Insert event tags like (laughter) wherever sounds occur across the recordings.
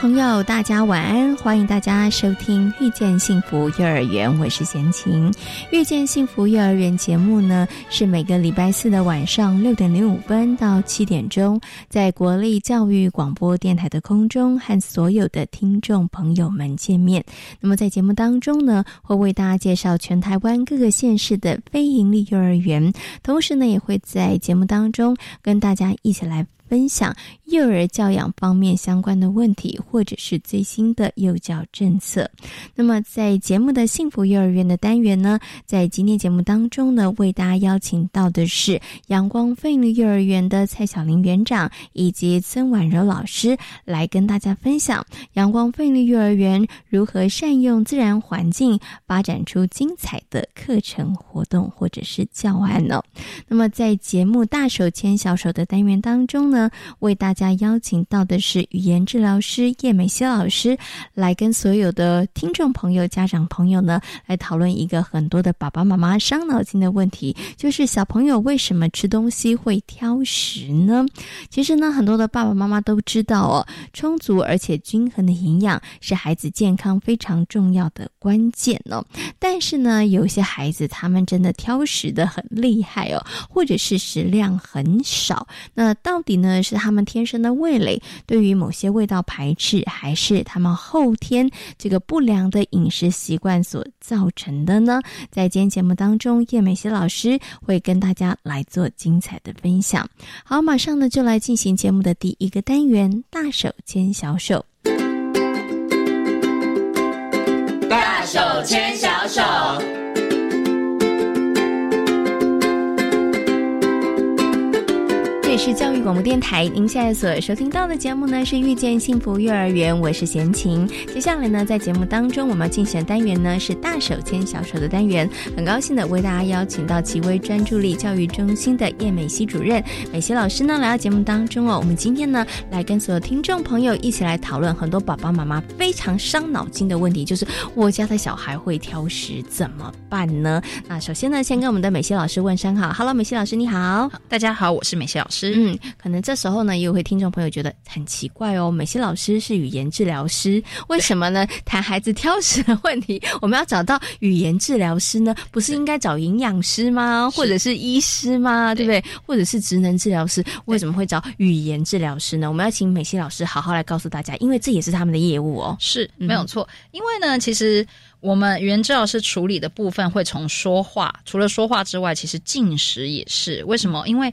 朋友，大家晚安！欢迎大家收听《遇见幸福幼儿园》，我是贤琴。《遇见幸福幼儿园》节目呢，是每个礼拜四的晚上六点零五分到七点钟，在国立教育广播电台的空中和所有的听众朋友们见面。那么在节目当中呢，会为大家介绍全台湾各个县市的非营利幼儿园，同时呢，也会在节目当中跟大家一起来。分享幼儿教养方面相关的问题，或者是最新的幼教政策。那么，在节目的幸福幼儿园的单元呢，在今天节目当中呢，为大家邀请到的是阳光费力幼儿园的蔡小玲园长以及曾婉柔老师，来跟大家分享阳光费力幼儿园如何善用自然环境，发展出精彩的课程活动或者是教案呢。那么，在节目大手牵小手的单元当中呢。为大家邀请到的是语言治疗师叶美希老师，来跟所有的听众朋友、家长朋友呢，来讨论一个很多的爸爸妈妈伤脑筋的问题，就是小朋友为什么吃东西会挑食呢？其实呢，很多的爸爸妈妈都知道哦，充足而且均衡的营养是孩子健康非常重要的关键哦。但是呢，有些孩子他们真的挑食的很厉害哦，或者是食量很少，那到底呢？呢，是他们天生的味蕾对于某些味道排斥，还是他们后天这个不良的饮食习惯所造成的呢？在今天节目当中，叶美熙老师会跟大家来做精彩的分享。好，马上呢就来进行节目的第一个单元——大手牵小手。大手牵小手。是教育广播电台，您现在所收听到的节目呢是《遇见幸福幼儿园》，我是贤琴。接下来呢，在节目当中，我们要进行的单元呢是“大手牵小手”的单元。很高兴的为大家邀请到奇威专注力教育中心的叶美熙主任、美熙老师呢来到节目当中哦。我们今天呢来跟所有听众朋友一起来讨论很多爸爸妈妈非常伤脑筋的问题，就是我家的小孩会挑食怎么办呢？那首先呢，先跟我们的美熙老师问声好，Hello，美熙老师你好，大家好，我是美熙老师。嗯，可能这时候呢，也有会听众朋友觉得很奇怪哦。美熙老师是语言治疗师，为什么呢？(laughs) 谈孩子挑食的问题，我们要找到语言治疗师呢？不是应该找营养师吗？或者是医师吗？对不对？或者是职能治疗师？为什么会找语言治疗师呢？我们要请美熙老师好好来告诉大家，因为这也是他们的业务哦。是没有错，因为呢，其实我们语言治疗师处理的部分会从说话，除了说话之外，其实进食也是。为什么？因为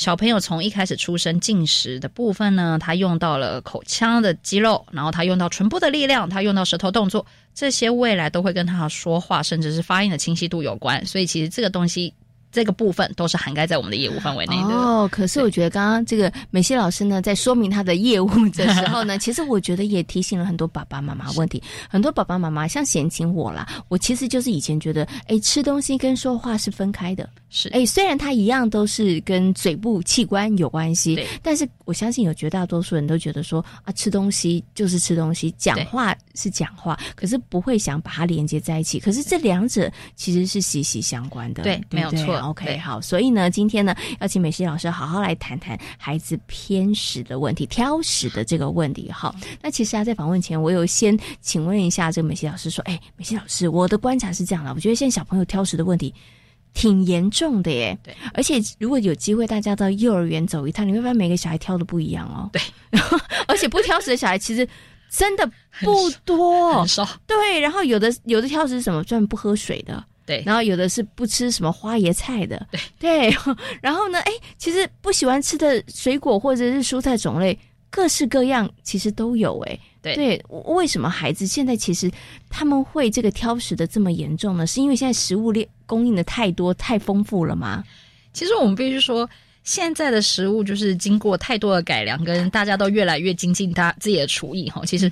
小朋友从一开始出生进食的部分呢，他用到了口腔的肌肉，然后他用到唇部的力量，他用到舌头动作，这些未来都会跟他说话，甚至是发音的清晰度有关。所以其实这个东西。这个部分都是涵盖在我们的业务范围内的哦。可是我觉得刚刚这个美西老师呢，在说明他的业务的时候呢，(laughs) 其实我觉得也提醒了很多爸爸妈妈问题。很多爸爸妈妈像嫌弃我啦，我其实就是以前觉得，哎，吃东西跟说话是分开的。是，哎，虽然它一样都是跟嘴部器官有关系，但是我相信有绝大多数人都觉得说啊，吃东西就是吃东西，讲话是讲话，可是不会想把它连接在一起。可是这两者其实是息息相关的。对，没有错。OK，好，所以呢，今天呢，要请美希老师好好来谈谈孩子偏食的问题、挑食的这个问题。好，那其实啊，在访问前，我有先请问一下这个美希老师，说，哎，美希老师，我的观察是这样的，我觉得现在小朋友挑食的问题挺严重的耶。对，而且如果有机会大家到幼儿园走一趟，你会发现每个小孩挑的不一样哦。对，(laughs) 而且不挑食的小孩其实真的不多，(laughs) 很少。对，然后有的有的挑食是什么？专门不喝水的。对，然后有的是不吃什么花椰菜的，对对，(laughs) 然后呢，哎，其实不喜欢吃的水果或者是蔬菜种类各式各样，其实都有哎。对对，为什么孩子现在其实他们会这个挑食的这么严重呢？是因为现在食物链供应的太多太丰富了吗？其实我们必须说，现在的食物就是经过太多的改良，跟大家都越来越精进他自己的厨艺哈。其实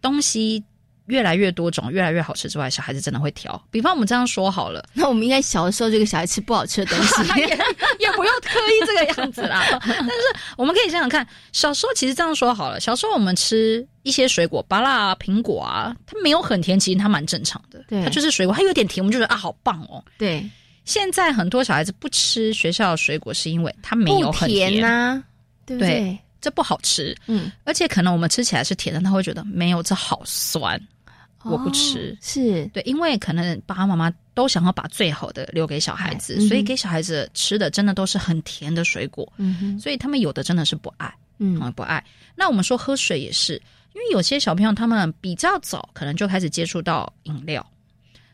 东西越来越多种，越来越好吃之外，小孩子真的会挑。比方我们这样说好了，(laughs) 那我们应该小的时候就给小孩吃不好吃的东西，(laughs) 也也不要刻意这个样子啦。(laughs) 但是我们可以想想看，小时候其实这样说好了，小时候我们吃一些水果，芭乐啊、苹果啊，它没有很甜，其实它蛮正常的。对它就是水果，它有点甜，我们就觉得啊，好棒哦。对，现在很多小孩子不吃学校的水果，是因为它没有很甜呐、对不对？对这不好吃。嗯，而且可能我们吃起来是甜的，他会觉得没有这好酸，我不吃哦是。对，因为可能爸爸妈妈都想要把最好的留给小孩子，嗯所以给小孩子吃的真的都是很甜的水果，嗯哼所以他们有的真的是不爱，嗯。嗯，不爱。那我们说喝水也是，因为有些小朋友他们比较早可能就开始接触到饮料，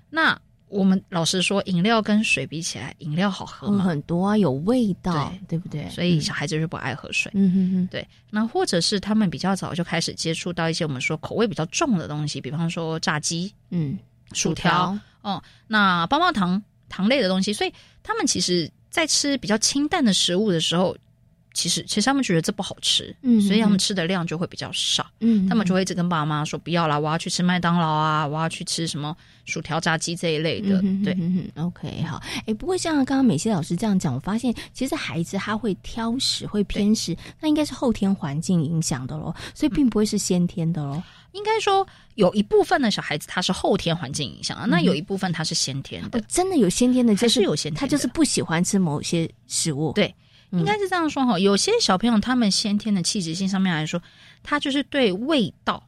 那我们老实说，饮料跟水比起来，饮料好喝嗯吗？很多啊，有味道，对不对？所以小孩子就不爱喝水。嗯哼哼，对，那或者是他们比较早就开始接触到一些我们说口味比较重的东西，比方说炸鸡、嗯，薯条，哦，那棒棒糖糖类的东西，所以他们其实在吃比较清淡的食物的时候，其实其实他们觉得这不好吃，嗯所以他们吃的量就会比较少，嗯，他们就会一直跟爸妈说不要啦，我要去吃麦当劳啊，我要去吃什么薯条、炸鸡这一类的，对。嗯哼，OK，好，哎，不过像刚刚美希老师这样讲，我发现其实孩子他会挑食、会偏食，那应该是后天环境影响的咯，所以并不会是先天的咯。应该说有一部分的小孩子他是后天环境影响啊，那有一部分他是先天的。哦，，真的有先天的，就还是有先天的。他就是不喜欢吃某些食物。对应该是这样说哈。有些小朋友他们先天的气质性上面来说，他就是对味道，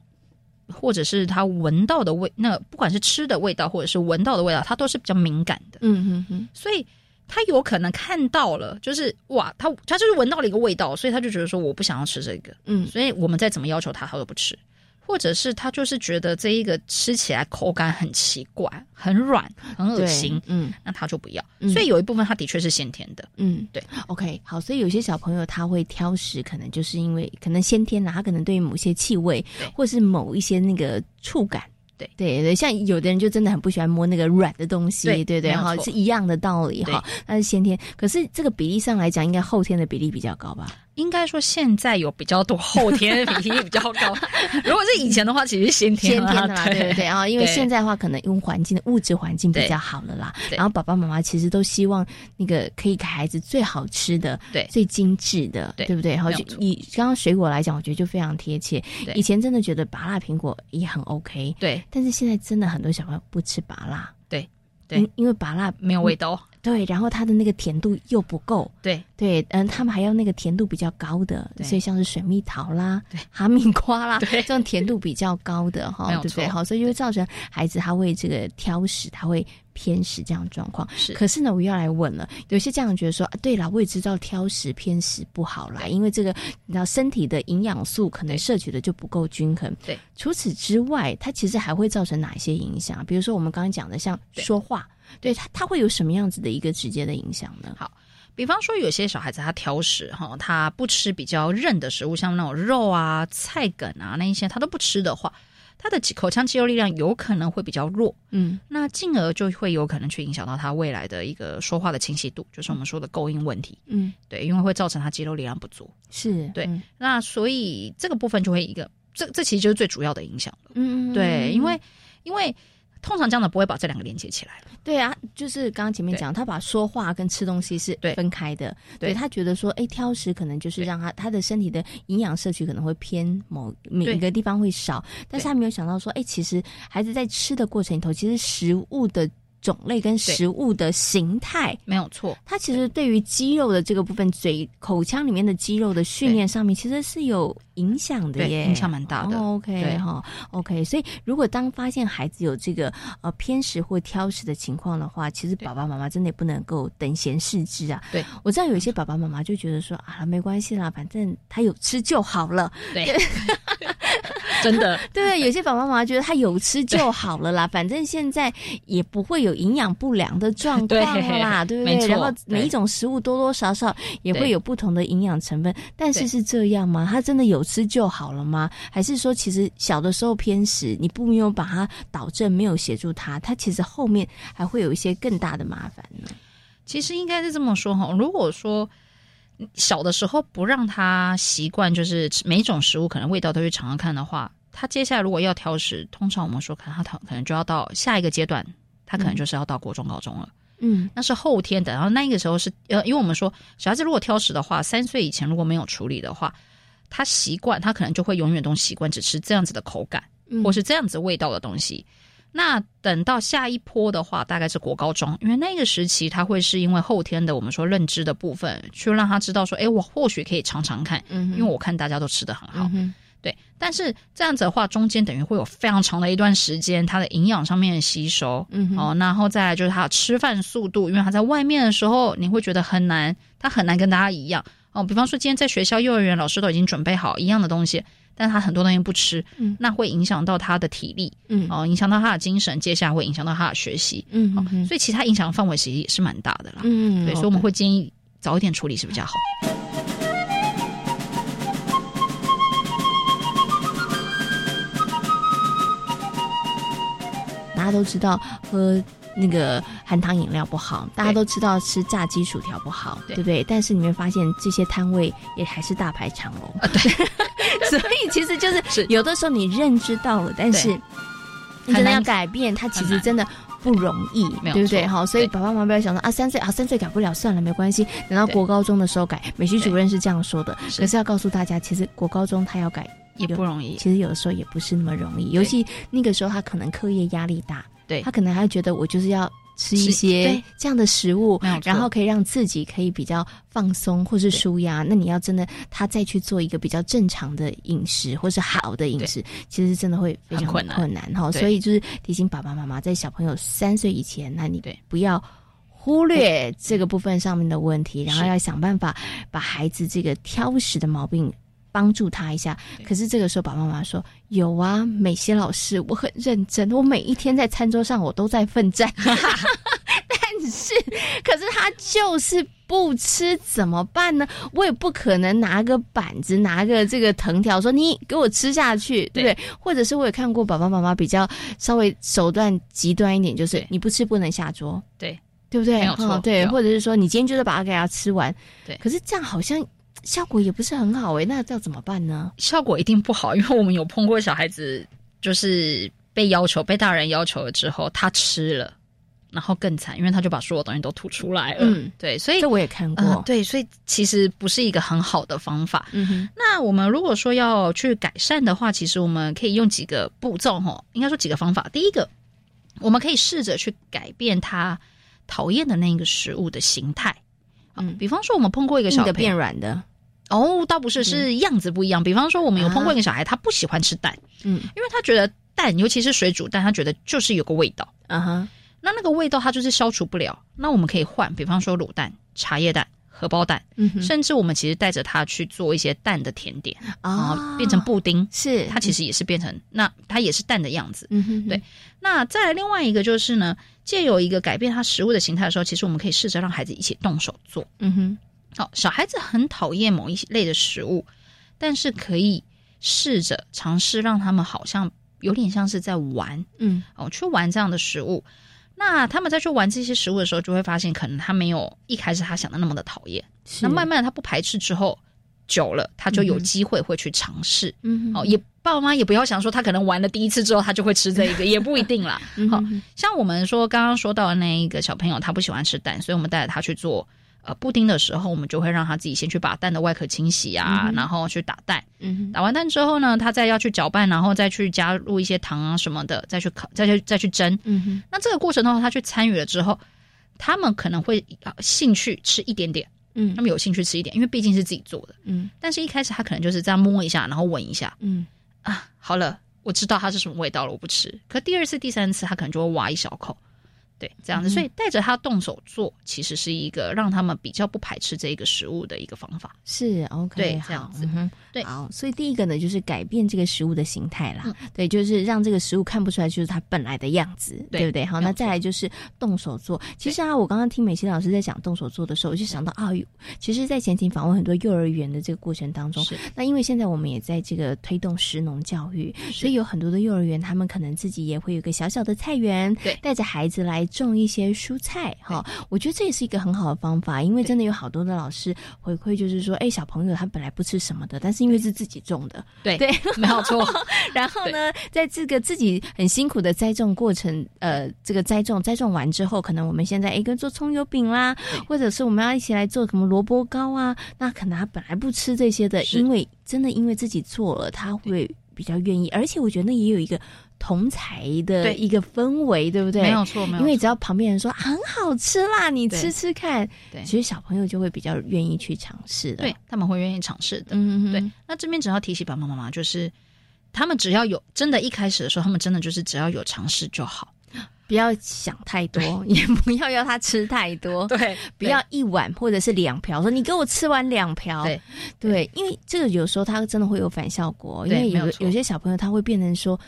或者是他闻到的味，那不管是吃的味道或者是闻到的味道，他都是比较敏感的，嗯哼哼，所以。他有可能看到了，就是哇，他他就是闻到了一个味道，所以他就觉得说我不想要吃这个，嗯所以我们再怎么要求他，他都不吃，或者是他就是觉得这一个吃起来口感很奇怪、很软、很恶对心，嗯那他就不要。嗯所以有一部分他的确是先天的，嗯，对，OK，好，所以有些小朋友他会挑食，可能就是因为可能先天啦，他可能对于某些气味或是某一些那个触感。对对对，像有的人就真的很不喜欢摸那个软的东西，对对对，哈，是一样的道理哈。那是先天，可是这个比例上来讲，应该后天的比例比较高吧？应该说现在有比较多后天 (laughs) 比例比较高。如果是以前的话，其实是先天啦先天的啦，对对对啊，因为对现在的话，可能因为环境的物质环境比较好了啦，然后爸爸妈妈其实都希望那个可以给孩子最好吃的、对最精致的，对不对？然后就以刚刚水果来讲，我觉得就非常贴切。以前真的觉得拔辣苹果也很 OK，对但是现在真的很多小朋友不吃拔辣，对对因因为拔辣没有味道。对，然后它的那个甜度又不够，对对，嗯，他们还要那个甜度比较高的，所以像是水蜜桃啦、哈密瓜啦，(laughs) 对这种甜度比较高的哈对不对？错好，所以就会造成孩子他会这个挑食，他会偏食这样的状况。是可是呢，我又要来问了，有些家长觉得说，啊、对啦，我也知道挑食偏食不好啦，因为这个你知道身体的营养素可能对摄取的就不够均衡。对，除此之外，它其实还会造成哪些影响？比如说我们刚刚讲的，像对说话，对他他会有什么样子的一个直接的影响呢？好比方说，有些小孩子他挑食哈，他不吃比较韧的食物，像那种肉啊、菜梗啊那一些，他都不吃的话，他的口腔肌肉力量有可能会比较弱，嗯那进而就会有可能去影响到他未来的一个说话的清晰度，就是我们说的构音问题。嗯，对，因为会造成他肌肉力量不足。是对嗯那所以这个部分就会一个，这这其实就是最主要的影响了。嗯，对，因为因为通常这样的不会把这两个连接起来。对啊，就是刚刚前面讲，他把说话跟吃东西是分开的。对他觉得说，哎，挑食可能就是让他他的身体的营养摄取可能会偏某每一个地方会少，但是他没有想到说，哎，其实孩子在吃的过程里头，其实食物的种类跟食物的形态。没有错，它其实对于肌肉的这个部分，嘴口腔里面的肌肉的训练上面，其实是有影响的耶，影响蛮大的哦、OK 对哈，OK。所以如果当发现孩子有这个呃偏食或挑食的情况的话，其实爸爸妈妈真的也不能够等闲视之啊。对，我知道有一些爸爸妈妈就觉得说啊，没关系啦，反正他有吃就好了。对，(laughs) 真的对 (laughs) 对，有些爸爸妈妈觉得他有吃就好了啦，反正现在也不会有营养不良的状况啦，对不对？然后每一种食物多多少少也会有不同的营养成分，但是是这样吗？他真的有有吃就好了吗？还是说，其实小的时候偏食，你不没有把它导正，没有协助他，他其实后面还会有一些更大的麻烦呢？其实应该是这么说哈，如果说小的时候不让他习惯，就是每种食物可能味道都去尝尝看的话，他接下来如果要挑食，通常我们说可能他可能就要到下一个阶段，他可能就是要到国中高中了。嗯，那是后天的。然后那个时候是呃，因为我们说小孩子如果挑食的话，三岁以前如果没有处理的话，他习惯他可能就会永远都习惯只吃这样子的口感，或是这样子味道的东西。那等到下一波的话，大概是国高中，因为那个时期他会是因为后天的我们说认知的部分，去让他知道说，哎，我或许可以尝尝看，嗯因为我看大家都吃的很好。对，但是这样子的话，中间等于会有非常长的一段时间，它的营养上面的吸收，嗯，哦，然后再来就是他的吃饭速度，因为他在外面的时候，你会觉得很难，他很难跟大家一样，哦，比方说今天在学校幼儿园，老师都已经准备好一样的东西，但他很多东西不吃，嗯，那会影响到他的体力，嗯，哦，影响到他的精神，接下来会影响到他的学习，嗯，哦，所以其他影响范围其实也是蛮大的啦，嗯，对，所以我们会建议早一点处理是比较好。大家都知道喝那个含糖饮料不好，大家都知道吃炸鸡薯条不好，对不对？但是你会发现这些摊位也还是大排长龙啊。对，(laughs) 所以其实就是有的时候你认知到了，但是你真的要改变，它其实真的不容易，对不对？哈，所以爸爸妈妈不要想说啊，三岁啊，三岁改不了，算了，没关系，等到国高中的时候改。美琪主任是这样说的，可是要告诉大家，其实国高中他要改。也不容易，其实有的时候也不是那么容易，尤其那个时候他可能课业压力大，对。他可能还觉得我就是要吃一些这样的食物，然后可以让自己可以比较放松或是舒压。那你要真的他再去做一个比较正常的饮食或是好的饮食，其实真的会非常困难。困难。哈。所以就是提醒爸爸妈妈，在小朋友三岁以前，那你不要忽略这个部分上面的问题，然后要想办法把孩子这个挑食的毛病。帮助他一下，可是这个时候，爸爸妈妈说有啊，美熙老师，我很认真，我每一天在餐桌上我都在奋战，(laughs) 但是，可是他就是不吃，怎么办呢？我也不可能拿个板子，拿个这个藤条说你给我吃下去，对不对？或者是我也看过爸爸妈妈比较稍微手段极端一点，就是你不吃不能下桌，对。对不对？没有错，对，或者是说你今天就是把它给他吃完，对，可是这样好像。效果也不是很好诶，那要怎么办呢？效果一定不好，因为我们有碰过小孩子，就是被要求被大人要求了之后，他吃了，然后更惨，因为他就把所有东西都吐出来了。嗯，对，所以这我也看过。对，所以其实不是一个很好的方法。嗯哼。那我们如果说要去改善的话，其实我们可以用几个步骤哈，应该说几个方法。第一个，我们可以试着去改变他讨厌的那个食物的形态。嗯，比方说我们碰过一个小变软的。哦，倒不是，是样子不一样。比方说，我们有碰过一个小孩，他不喜欢吃蛋，嗯，因为他觉得蛋，尤其是水煮蛋，他觉得就是有个味道，嗯哼。那那个味道他就是消除不了。那我们可以换，比方说卤蛋、茶叶蛋、荷包蛋，嗯，甚至我们其实带着他去做一些蛋的甜点啊，变成布丁，是它其实也是变成那它也是蛋的样子，嗯哼。对，那再来另外一个就是呢，借有一个改变它食物的形态的时候，其实我们可以试着让孩子一起动手做，嗯哼。好，小孩子很讨厌某一类的食物，但是可以试着尝试让他们好像有点像是在玩，嗯，哦，去玩这样的食物。那他们在去玩这些食物的时候，就会发现可能他没有一开始他想的那么的讨厌。那慢慢他不排斥之后，久了他就有机会会去尝试。嗯，哦，也爸爸妈妈也不要想说他可能玩了第一次之后他就会吃这一个，(laughs) 也不一定啦。好像我们说刚刚说到的那一个小朋友，他不喜欢吃蛋，所以我们带着他去做。呃，布丁的时候，我们就会让他自己先去把蛋的外壳清洗啊，然后去打蛋。嗯，打完蛋之后呢，他再要去搅拌，然后再去加入一些糖啊什么的，再去烤，再去再去蒸。嗯哼，那这个过程的话，他去参与了之后，他们可能会兴趣吃一点点。嗯，他们有兴趣吃一点，因为毕竟是自己做的。嗯，但是一开始他可能就是这样摸一下，然后闻一下。嗯，啊，好了，我知道它是什么味道了，我不吃。可第二次、第三次，他可能就会挖一小口。对，这样子，所以带着他动手做，其实是一个让他们比较不排斥这个食物的一个方法。是 OK，对，这样子，对，好，所以第一个呢，就是改变这个食物的形态啦，对，就是让这个食物看不出来就是它本来的样子，对不对？好，那再来就是动手做。其实啊，我刚刚听美琪老师在讲动手做的时候，我就想到啊，其实，在前庭访问很多幼儿园的这个过程当中，那因为现在我们也在这个推动食农教育，所以有很多的幼儿园，他们可能自己也会有个小小的菜园，对，带着孩子来种一些蔬菜，哈，我觉得这也是一个很好的方法，因为真的有好多的老师回馈，就是说，哎，小朋友他本来不吃什么的，但是因为是自己种的，对对，没有错。然后呢，在这个自己很辛苦的栽种过程，呃，这个栽种栽种完之后，可能我们现在一个做葱油饼啦，或者是我们要一起来做什么萝卜糕啊，那可能他本来不吃这些的，因为真的因为自己做了，他会比较愿意，而且我觉得那也有一个同才的一个氛围，对不对？没有错，没有因为只要旁边人说很好吃啦，你吃吃看，对，其实小朋友就会比较愿意去尝试的，对他们会愿意尝试的，嗯嗯，对。那这边只要提醒爸爸妈妈，就是他们只要有真的，一开始的时候，他们真的就是只要有尝试就好。不要想太多，也不要要他吃太多。(laughs) 对，不要一碗或者是两瓢，说你给我吃完两瓢。对，对，因为这个有时候他真的会有反效果。因为有有些小朋友他会变成说，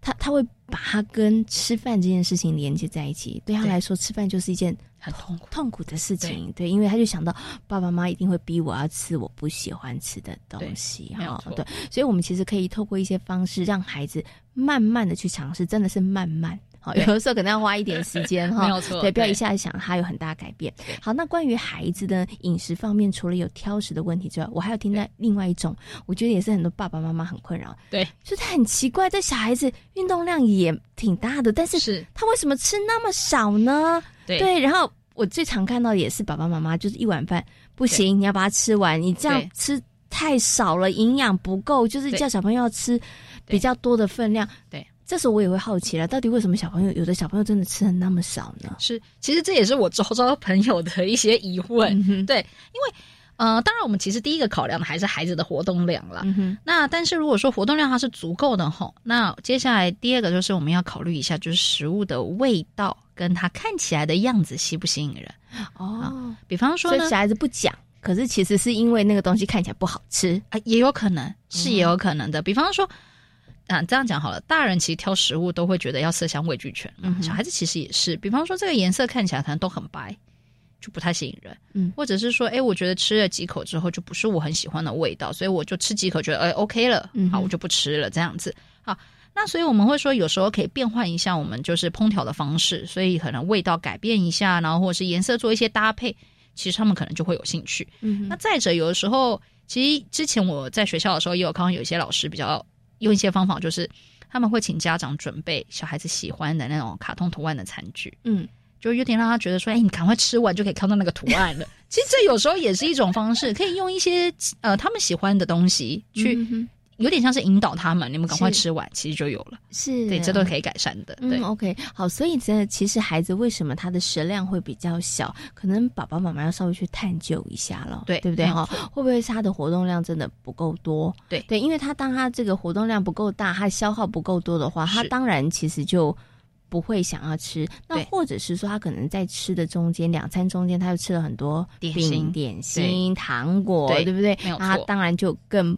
他他会把他跟吃饭这件事情连接在一起，对他来说吃饭就是一件很痛苦痛苦的事情。对，因为他就想到爸爸妈妈一定会逼我要吃我不喜欢吃的东西。哈，对，所以我们其实可以透过一些方式让孩子慢慢的去尝试，真的是慢慢。好，有的时候可能要花一点时间哈，(laughs) 没有错，对，不要一下子想它有很大改变。好，那关于孩子的饮食方面，除了有挑食的问题之外，我还有听到另外一种，我觉得也是很多爸爸妈妈很困扰。对，就是很奇怪，这小孩子运动量也挺大的，但是是。他为什么吃那么少呢？对，然后我最常看到的也是爸爸妈妈，就是一碗饭不行，你要把它吃完，你这样吃太少了，营养不够，就是叫小朋友要吃比较多的分量。对。这时候我也会好奇了，到底为什么小朋友有的小朋友真的吃的那么少呢？是，其实这也是我周遭朋友的一些疑问。对，因为呃，当然我们其实第一个考量的还是孩子的活动量了。那但是如果说活动量它是足够的吼，那接下来第二个就是我们要考虑一下，就是食物的味道跟它看起来的样子吸不吸引人哦。比方说，小孩子不讲，可是其实是因为那个东西看起来不好吃啊，也有可能是也有可能的。比方说。啊，这样讲好了。大人其实挑食物都会觉得要色香味俱全，嗯，小孩子其实也是。比方说，这个颜色看起来可能都很白，就不太吸引人，嗯，或者是说，哎，我觉得吃了几口之后就不是我很喜欢的味道，所以我就吃几口觉得哎 OK 了，好，我就不吃了，这样子。好，那所以我们会说，有时候可以变换一下我们就是烹调的方式，所以可能味道改变一下，然后或者是颜色做一些搭配，其实他们可能就会有兴趣。嗯，那再者，有的时候，其实之前我在学校的时候也有看到有一些老师比较。用一些方法，就是他们会请家长准备小孩子喜欢的那种卡通图案的餐具，嗯，就有点让他觉得说，哎，你赶快吃完就可以看到那个图案了。(laughs) 其实这有时候也是一种方式，可以用一些呃他们喜欢的东西去。有点像是引导他们，你们赶快吃完，其实就有了。是对，这都可以改善的。对，OK，好，所以这其实孩子为什么他的食量会比较小？可能爸爸妈妈要稍微去探究一下了，对，对不对？哈，会不会是他的活动量真的不够多？对，对，因为他当他这个活动量不够大，他消耗不够多的话，他当然其实就不会想要吃。那或者是说，他可能在吃的中间两餐中间，他又吃了很多点心、点心、糖果，对不对？那他当然就更。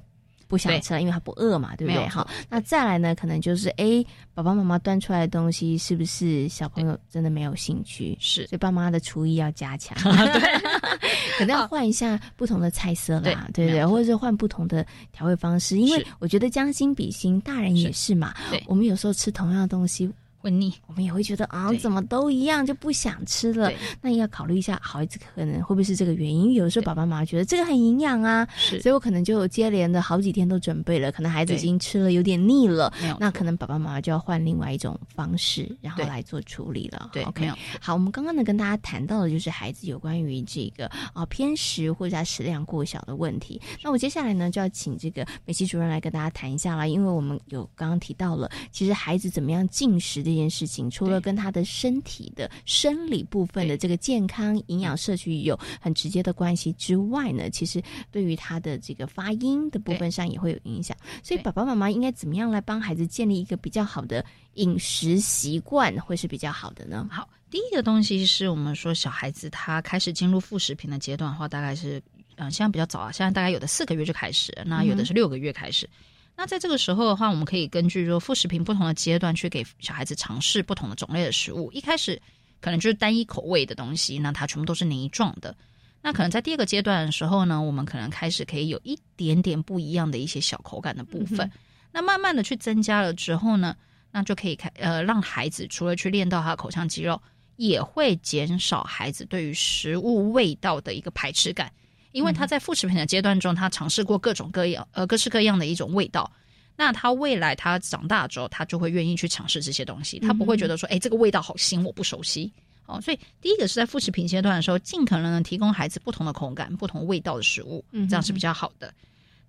不想吃了，因为他不饿嘛，对不对？好，那再来呢？可能就是哎，爸爸妈妈端出来的东西是不是小朋友真的没有兴趣？是，所以爸妈的厨艺要加强，对，(laughs) 可能要换一下不同的菜色啦，对不对？或者是换不同的调味方式，因为我觉得将心比心，大人也是嘛。我们有时候吃同样的东西。会腻，我们也会觉得啊，怎么都一样，就不想吃了。那也要考虑一下，孩子可能会不会是这个原因？有的时候爸爸妈妈觉得这个很营养啊，是，所以我可能就接连的好几天都准备了，可能孩子已经吃了有点腻了，那可能爸爸妈妈就要换另外一种方式，然后来做处理了。对，OK，好，我们刚刚呢跟大家谈到的就是孩子有关于这个啊偏食或者他食量过小的问题。那我接下来呢就要请这个美琪主任来跟大家谈一下啦，因为我们有刚刚提到了，其实孩子怎么样进食的件事情，除了跟他的身体的生理部分的这个健康营养摄取有很直接的关系之外呢，其实对于他的这个发音的部分上也会有影响。所以爸爸妈妈应该怎么样来帮孩子建立一个比较好的饮食习惯，会是比较好的呢？好，第一个东西是我们说小孩子他开始进入副食品的阶段的话，大概是嗯，现在比较早啊，现在大概有的四个月就开始，那有的是六个月开始。那在这个时候的话，我们可以根据说副食品不同的阶段去给小孩子尝试不同的种类的食物。一开始可能就是单一口味的东西，那它全部都是泥状的。那可能在第二个阶段的时候呢，我们可能开始可以有一点点不一样的一些小口感的部分。那慢慢的去增加了之后呢，那就可以开呃让孩子除了去练到他的口腔肌肉，也会减少孩子对于食物味道的一个排斥感。因为他在副食品的阶段中，他尝试过各种各样呃各式各样的一种味道，那他未来他长大之后，他就会愿意去尝试这些东西，他不会觉得说，哎，这个味道好腥，我不熟悉。哦，所以第一个是在副食品阶段的时候，尽可能的提供孩子不同的口感、不同味道的食物，这样是比较好的。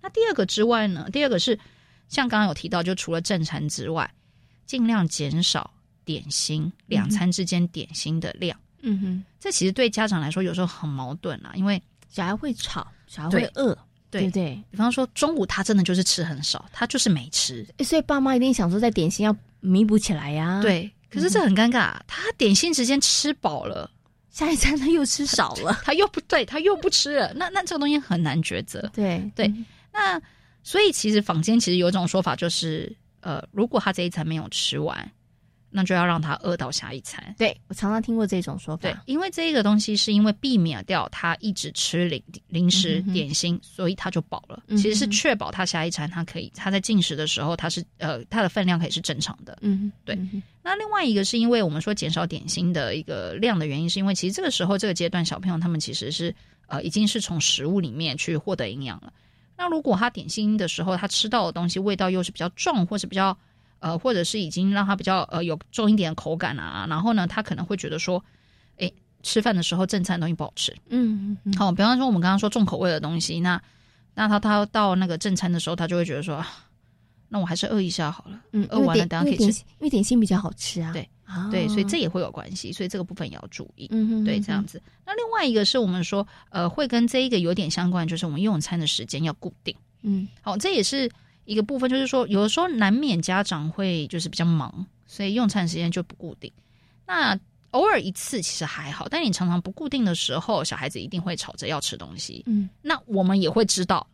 那第二个之外呢，第二个是像刚刚有提到，就除了正餐之外，尽量减少点心两餐之间点心的量。嗯哼，这其实对家长来说有时候很矛盾啊，因为。小孩会吵，小孩会饿，对不对？比方说中午他真的就是吃很少，他就是没吃，所以爸妈一定想说在点心要弥补起来呀。对，可是这很尴尬，他点心时间吃饱了，下一餐他又吃少了，(laughs) 他又不对，他又不吃了，那那这个东西很难抉择。对对，那所以其实坊间其实有一种说法，就是呃，如果他这一餐没有吃完。那就要让他饿到下一餐。对我常常听过这种说法。对，因为这个东西是因为避免掉他一直吃零零食点心，所以他就饱了。其实是确保他下一餐他可以他在进食的时候他是呃他的分量可以是正常的。嗯，对。那另外一个是因为我们说减少点心的一个量的原因，是因为其实这个时候这个阶段小朋友他们其实是呃已经是从食物里面去获得营养了。那如果他点心的时候他吃到的东西味道又是比较重，或是比较。呃，或者是已经让他比较呃有重一点口感啊，然后呢，他可能会觉得说，哎，吃饭的时候正餐东西不好吃，嗯，好，比方说我们刚刚说重口味的东西，那那他他到那个正餐的时候，他就会觉得说，那我还是饿一下好了，嗯，饿完了等下可以吃，因为点心比较好吃啊，对，对，所以这也会有关系，所以这个部分也要注意，嗯对，这样子。那另外一个是我们说，呃，会跟这一个有点相关，就是我们用餐的时间要固定，嗯，好，这也是。一个部分就是说，有的时候难免家长会就是比较忙，所以用餐时间就不固定。那偶尔一次其实还好，但你常常不固定的时候，小孩子一定会吵着要吃东西。嗯，那我们也会知道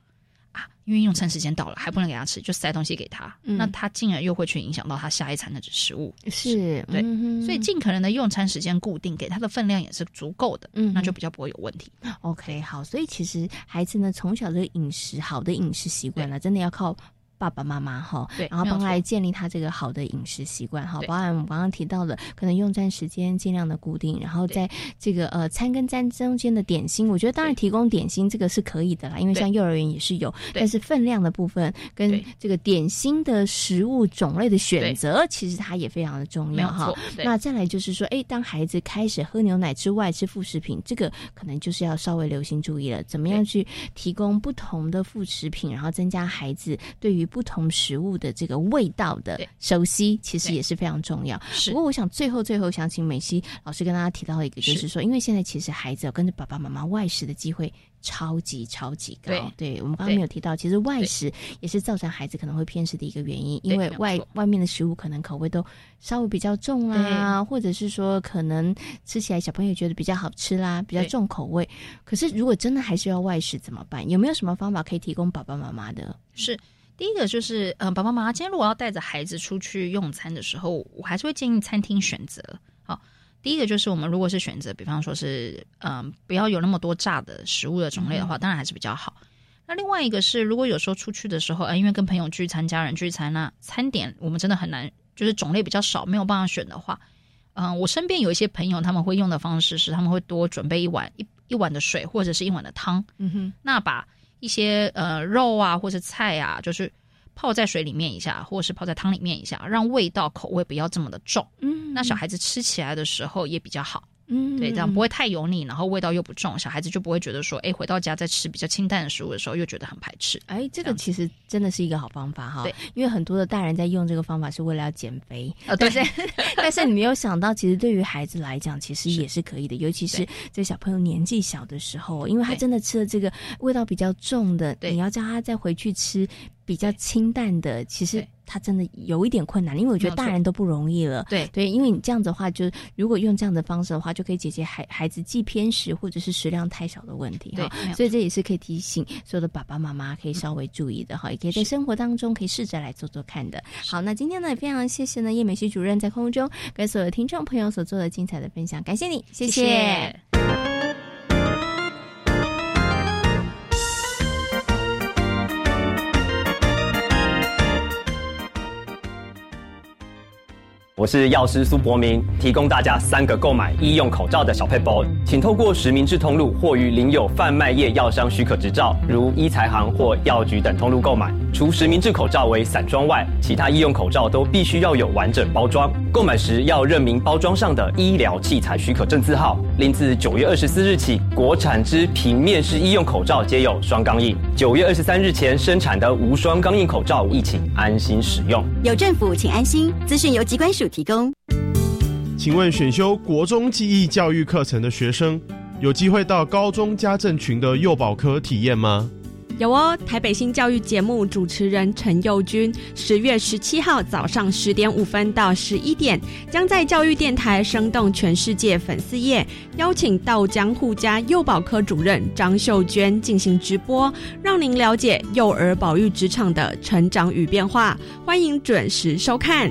啊，因为用餐时间到了还不能给他吃，就塞东西给他。嗯那他进而又会去影响到他下一餐的食物。是对，所以尽可能的用餐时间固定，给他的分量也是足够的，嗯，那就比较不会有问题。OK，好，所以其实孩子呢，从小的饮食好的饮食习惯呢，真的要靠。爸爸妈妈哈，对，然后帮来建立他这个好的饮食习惯哈，包含我们刚刚提到的，可能用餐时间尽量的固定，然后在这个呃餐跟餐中间的点心，我觉得当然提供点心这个是可以的啦，因为像幼儿园也是有，但是分量的部分跟这个点心的食物种类的选择，其实它也非常的重要哈。那再来就是说，哎，当孩子开始喝牛奶之外吃副食品，这个可能就是要稍微留心注意了，怎么样去提供不同的副食品，然后增加孩子对于不同食物的这个味道的熟悉，其实也是非常重要。不过，我想最后最后想请美西老师跟大家提到一个，就是说，因为现在其实孩子跟着爸爸妈妈外食的机会超级超级高。对，我们刚刚没有提到，其实外食也是造成孩子可能会偏食的一个原因，因为外外面的食物可能口味都稍微比较重啦，或者是说可能吃起来小朋友觉得比较好吃啦，比较重口味。可是如果真的还是要外食怎么办？有没有什么方法可以提供爸爸妈妈的？是。第一个就是，嗯，爸爸妈妈今天如果要带着孩子出去用餐的时候，我还是会建议餐厅选择。好，第一个就是我们如果是选择，比方说是，嗯，不要有那么多炸的食物的种类的话，当然还是比较好。那另外一个是，如果有时候出去的时候，哎，因为跟朋友聚餐、家人聚餐，那餐点我们真的很难，就是种类比较少，没有办法选的话，嗯，我身边有一些朋友他们会用的方式是，他们会多准备一碗一一碗的水或者是一碗的汤，嗯哼，那把。一些呃肉啊，或者菜啊，就是泡在水里面一下，或者是泡在汤里面一下，让味道口味不要这么的重。嗯，那小孩子吃起来的时候也比较好。嗯，对，这样不会太油腻，然后味道又不重，小孩子就不会觉得说，哎，回到家再吃比较清淡的食物的时候，又觉得很排斥。哎，这个其实真的是一个好方法哈。对，因为很多的大人在用这个方法是为了要减肥哦，对。但是你没有想到，其实对于孩子来讲，其实也是可以的，尤其是在小朋友年纪小的时候，因为他真的吃了这个味道比较重的，你要叫他再回去吃比较清淡的，其实。他真的有一点困难，因为我觉得大人都不容易了。对对，因为你这样子的话，就如果用这样的方式的话，就可以解决孩孩子既偏食或者是食量太少的问题。哈，所以这也是可以提醒所有的爸爸妈妈可以稍微注意的哈，也可以在生活当中可以试着来做做看的。好，那今天呢也非常谢谢呢叶美熙主任在空中跟所有听众朋友所做的精彩的分享，感谢你，谢谢。我是药师苏博明，提供大家三个购买医用口罩的小配包，请透过实名制通路或于领有贩卖业药商许可执照，如医材行或药局等通路购买。除实名制口罩为散装外，其他医用口罩都必须要有完整包装。购买时要认明包装上的医疗器材许可证字号。另自九月二十四日起，国产之平面式医用口罩皆有双钢印。九月二十三日前生产的无双钢印口罩，亦请安心使用。有政府，请安心。资讯由机关署。提供，请问选修国中记忆教育课程的学生，有机会到高中家政群的幼保科体验吗？有哦，台北新教育节目主持人陈佑君，十月十七号早上十点五分到十一点，将在教育电台生动全世界粉丝页，邀请到江户家幼保科主任张秀娟进行直播，让您了解幼儿保育职场的成长与变化。欢迎准时收看。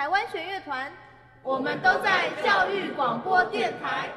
台湾弦乐团，我们都在教育广播电台。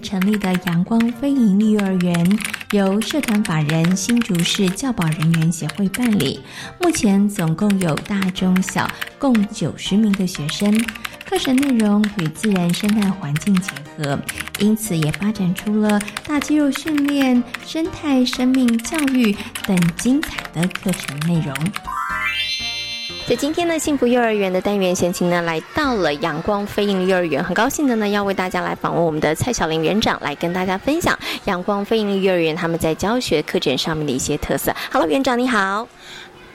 成立的阳光非营利幼儿园，由社团法人新竹市教保人员协会办理。目前总共有大中小共九十名的学生，课程内容与自然生态环境结合，因此也发展出了大肌肉训练、生态生命教育等精彩的课程内容。在今天呢幸福幼儿园的单元，闲情呢来到了阳光飞鹰幼儿园，很高兴的呢要为大家来访问我们的蔡小玲园长，来跟大家分享阳光飞鹰幼儿园他们在教学课程上面的一些特色。Hello，园长你好。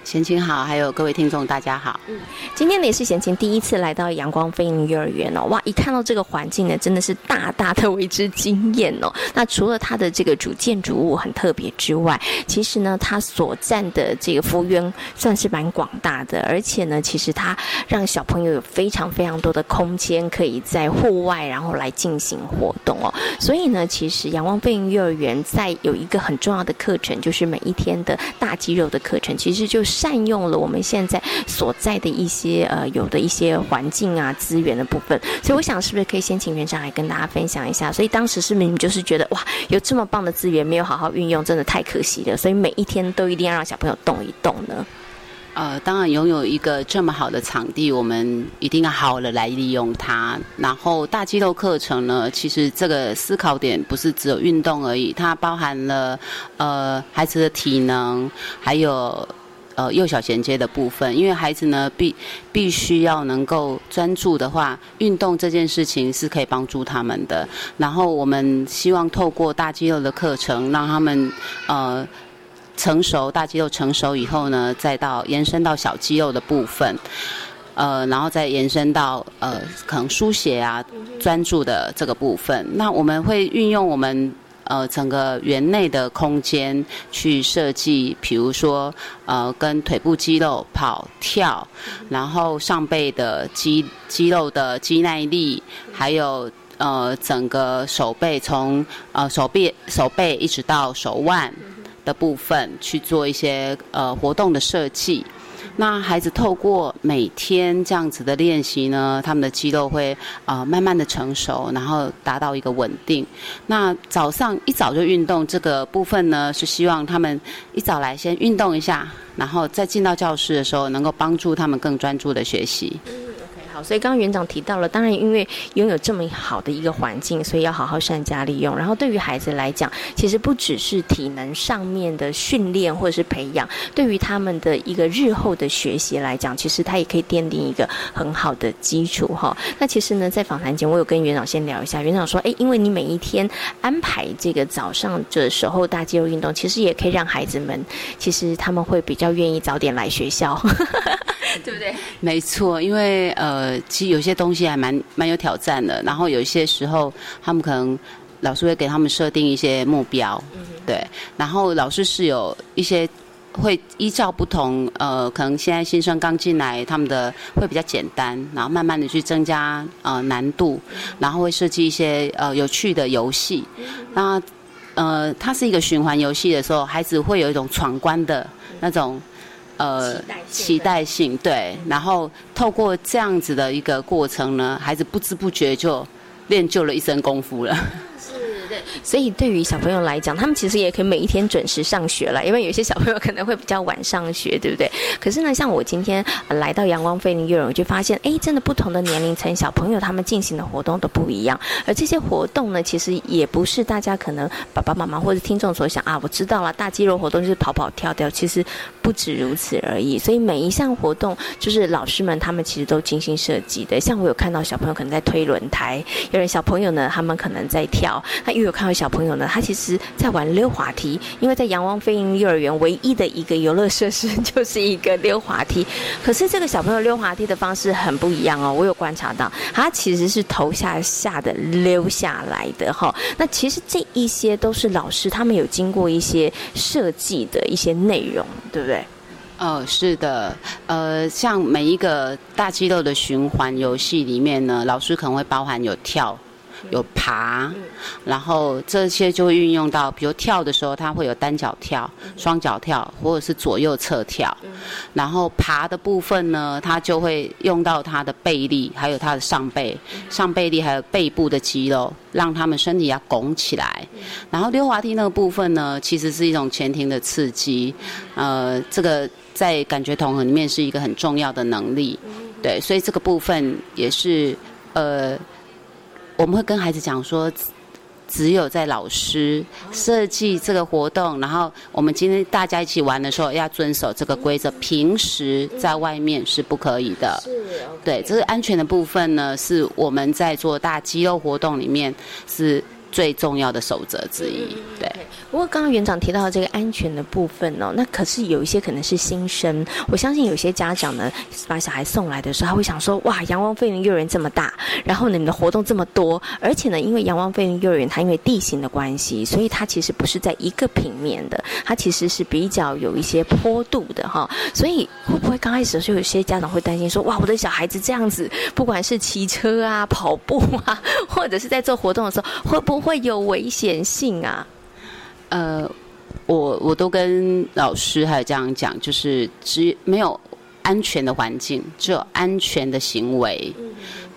贤青好，还有各位听众，大家好。嗯，今天呢也是贤青第一次来到阳光飞鹰幼儿园哦，哇，一看到这个环境呢，真的是大大的为之惊艳哦。(laughs) 那除了它的这个主建筑物很特别之外，其实呢，它所占的这个幅员算是蛮广大的，而且呢，其实它让小朋友有非常非常多的空间可以在户外然后来进行活动哦。所以呢，其实阳光飞鹰幼儿园在有一个很重要的课程，就是每一天的大肌肉的课程，其实就是。善用了我们现在所在的一些呃有的一些环境啊资源的部分，所以我想是不是可以先请园长来跟大家分享一下？所以当时是不是你就是觉得哇，有这么棒的资源没有好好运用，真的太可惜了。所以每一天都一定要让小朋友动一动呢？呃，当然拥有一个这么好的场地，我们一定要好的来利用它。然后大肌肉课程呢，其实这个思考点不是只有运动而已，它包含了呃孩子的体能，还有。呃，幼小衔接的部分，因为孩子呢必必须要能够专注的话，运动这件事情是可以帮助他们的。然后我们希望透过大肌肉的课程，让他们呃。成熟，大肌肉成熟以后呢，再到延伸到小肌肉的部分，呃，然后再延伸到呃，可能书写啊、专注的这个部分。那我们会运用我们。呃，整个园内的空间去设计，比如说，呃，跟腿部肌肉跑跳，然后上背的肌肌肉的肌耐力，还有呃，整个手背从呃手臂手背一直到手腕的部分去做一些呃活动的设计。那孩子透过每天这样子的练习呢，他们的肌肉会啊慢慢的成熟，然后达到一个稳定。那早上一早就运动这个部分呢，是希望他们一早来先运动一下，然后再进到教室的时候，能够帮助他们更专注的学习。所以刚刚园长提到了，当然因为拥有这么好的一个环境，所以要好好善加利用。然后对于孩子来讲，其实不只是体能上面的训练或者是培养，对于他们的一个日后的学习来讲，其实他也可以奠定一个很好的基础哈。那其实呢，在访谈前我有跟园长先聊一下，园长说，哎，因为你每一天安排这个早上的时候大肌肉运动，其实也可以让孩子们，其实他们会比较愿意早点来学校，(laughs) 对不对？没错，因为呃。其实有些东西还蛮蛮有挑战的，然后有一些时候他们可能老师会给他们设定一些目标，对，然后老师是有一些会依照不同呃，可能现在新生刚进来，他们的会比较简单，然后慢慢的去增加呃难度，然后会设计一些呃有趣的游戏，那呃它是一个循环游戏的时候，孩子会有一种闯关的那种。呃，期待性对，然后透过这样子的一个过程呢，孩子不知不觉就练就了一身功夫了。对所以对于小朋友来讲，他们其实也可以每一天准时上学了，因为有些小朋友可能会比较晚上学，对不对？可是呢，像我今天来到阳光飞林幼儿园，我就发现，哎，真的不同的年龄层小朋友他们进行的活动都不一样，而这些活动呢，其实也不是大家可能爸爸妈妈或者听众所想啊，我知道了，大肌肉活动就是跑跑跳跳，其实不止如此而已。所以每一项活动，就是老师们他们其实都精心设计的。像我有看到小朋友可能在推轮胎，有人小朋友呢，他们可能在跳，那又有看到。小朋友呢，他其实在玩溜滑梯，因为在阳光飞鹰幼儿园唯一的一个游乐设施就是一个溜滑梯。可是这个小朋友溜滑梯的方式很不一样哦，我有观察到，他其实是头下下的溜下来的哈。那其实这一些都是老师他们有经过一些设计的一些内容，对不对？哦，是的，呃，像每一个大肌肉的循环游戏里面呢，老师可能会包含有跳。有爬，然后这些就会运用到，比如跳的时候，它会有单脚跳、双脚跳，或者是左右侧跳。然后爬的部分呢，它就会用到它的背力，还有它的上背、上背力，还有背部的肌肉，让他们身体要拱起来。然后溜滑梯那个部分呢，其实是一种前庭的刺激，呃，这个在感觉统合里面是一个很重要的能力。对，所以这个部分也是呃。我们会跟孩子讲说，只有在老师设计这个活动，然后我们今天大家一起玩的时候，要遵守这个规则。平时在外面是不可以的。是，对，这个安全的部分呢，是我们在做大肌肉活动里面是。最重要的守则之一，对。不过刚刚园长提到的这个安全的部分哦，那可是有一些可能是新生，我相信有些家长呢，把小孩送来的时候，他会想说：哇，阳光飞云幼儿园这么大，然后你们的活动这么多，而且呢，因为阳光飞云幼儿园它因为地形的关系，所以它其实不是在一个平面的，它其实是比较有一些坡度的哈。所以会不会刚开始的时候，有些家长会担心说：哇，我的小孩子这样子，不管是骑车啊、跑步啊，或者是在做活动的时候，会不会有危险性啊？呃，我我都跟老师还有这样讲，就是只没有安全的环境，只有安全的行为。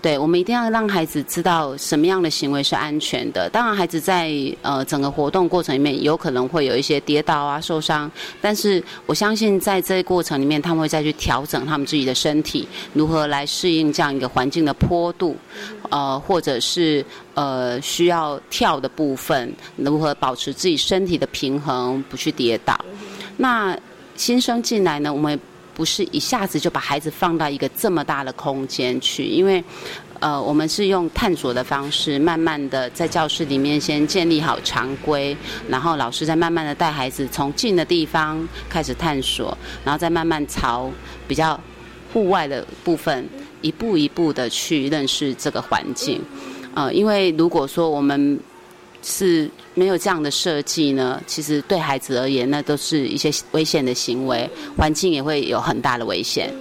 对，我们一定要让孩子知道什么样的行为是安全的。当然，孩子在呃整个活动过程里面有可能会有一些跌倒啊、受伤，但是我相信在这过程里面，他们会再去调整他们自己的身体，如何来适应这样一个环境的坡度，呃，或者是呃需要跳的部分，如何保持自己身体的平衡，不去跌倒。那新生进来呢，我们。不是一下子就把孩子放到一个这么大的空间去，因为，呃，我们是用探索的方式，慢慢的在教室里面先建立好常规，然后老师再慢慢的带孩子从近的地方开始探索，然后再慢慢朝比较户外的部分一步一步的去认识这个环境。呃，因为如果说我们是没有这样的设计呢，其实对孩子而言，那都是一些危险的行为，环境也会有很大的危险。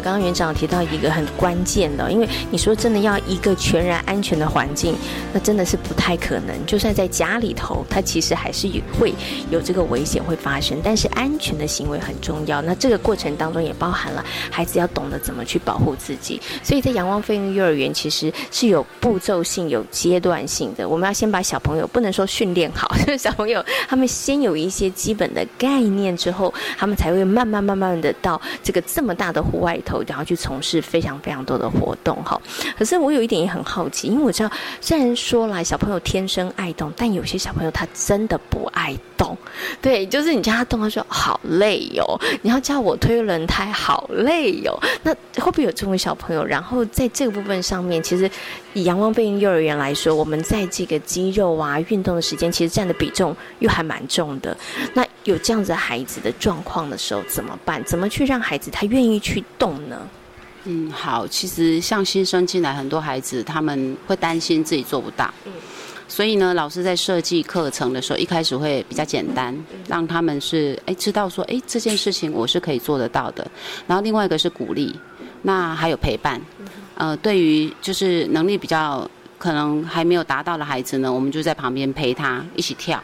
刚刚园长提到一个很关键的，因为你说真的要一个全然安全的环境，那真的是不太可能。就算在家里头，它其实还是会有这个危险会发生。但是安全的行为很重要。那这个过程当中也包含了孩子要懂得怎么去保护自己。所以在阳光飞鹰幼儿园其实是有步骤性、有阶段性的。我们要先把小朋友不能说训练好，(laughs) 小朋友他们先有一些基本的概念之后，他们才会慢慢慢慢的到这个这么大的户外。头，然后去从事非常非常多的活动哈。可是我有一点也很好奇，因为我知道，虽然说来小朋友天生爱动，但有些小朋友他真的不爱动。对，就是你叫他动，他说好累哟。你要叫我推轮胎，好累哟。那会不会有这种小朋友？然后在这个部分上面，其实以阳光飞鹰幼儿园来说，我们在这个肌肉啊运动的时间，其实占的比重又还蛮重的。那有这样子孩子的状况的时候怎么办？怎么去让孩子他愿意去动呢？嗯，好，其实像新生进来很多孩子，他们会担心自己做不到，嗯，所以呢，老师在设计课程的时候，一开始会比较简单，让他们是哎知道说哎这件事情我是可以做得到的。然后另外一个是鼓励，那还有陪伴，呃，对于就是能力比较可能还没有达到的孩子呢，我们就在旁边陪他一起跳，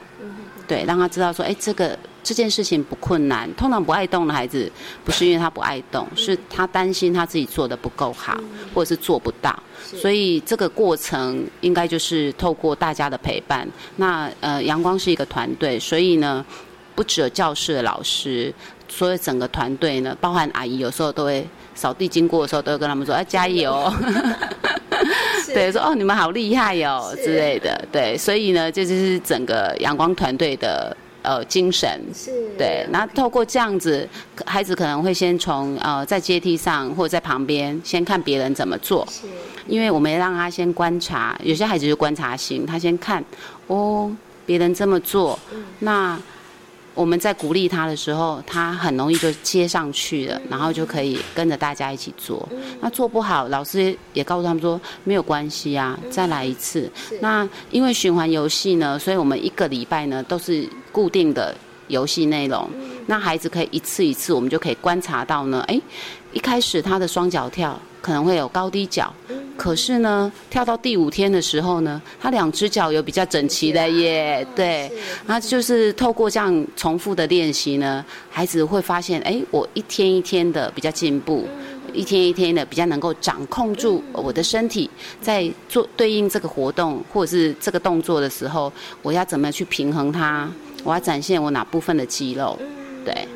对，让他知道说哎这个。这件事情不困难，通常不爱动的孩子，不是因为他不爱动，是他担心他自己做的不够好，或者是做不到。所以这个过程应该就是透过大家的陪伴。那呃，阳光是一个团队，所以呢，不只有教室的老师，所以整个团队呢，包含阿姨，有时候都会扫地经过的时候，都会跟他们说：“哎，加油！” (laughs) 对，说：“哦，你们好厉害哟之类的。”对，所以呢，这就是整个阳光团队的。呃，精神。是。对，那透过这样子，孩子可能会先从呃在阶梯上或者在旁边先看别人怎么做，是，因为我们让他先观察，有些孩子就观察型，他先看哦，别人这么做，那。我们在鼓励他的时候，他很容易就接上去了，然后就可以跟着大家一起做。那做不好，老师也告诉他们说没有关系啊，再来一次。那因为循环游戏呢，所以我们一个礼拜呢都是固定的游戏内容。那孩子可以一次一次，我们就可以观察到呢，哎，一开始他的双脚跳。可能会有高低脚，可是呢，跳到第五天的时候呢，他两只脚有比较整齐的耶，对，那就是透过这样重复的练习呢，孩子会发现，哎，我一天一天的比较进步，一天一天的比较能够掌控住我的身体，在做对应这个活动或者是这个动作的时候，我要怎么去平衡它，我要展现我哪部分的肌肉，对。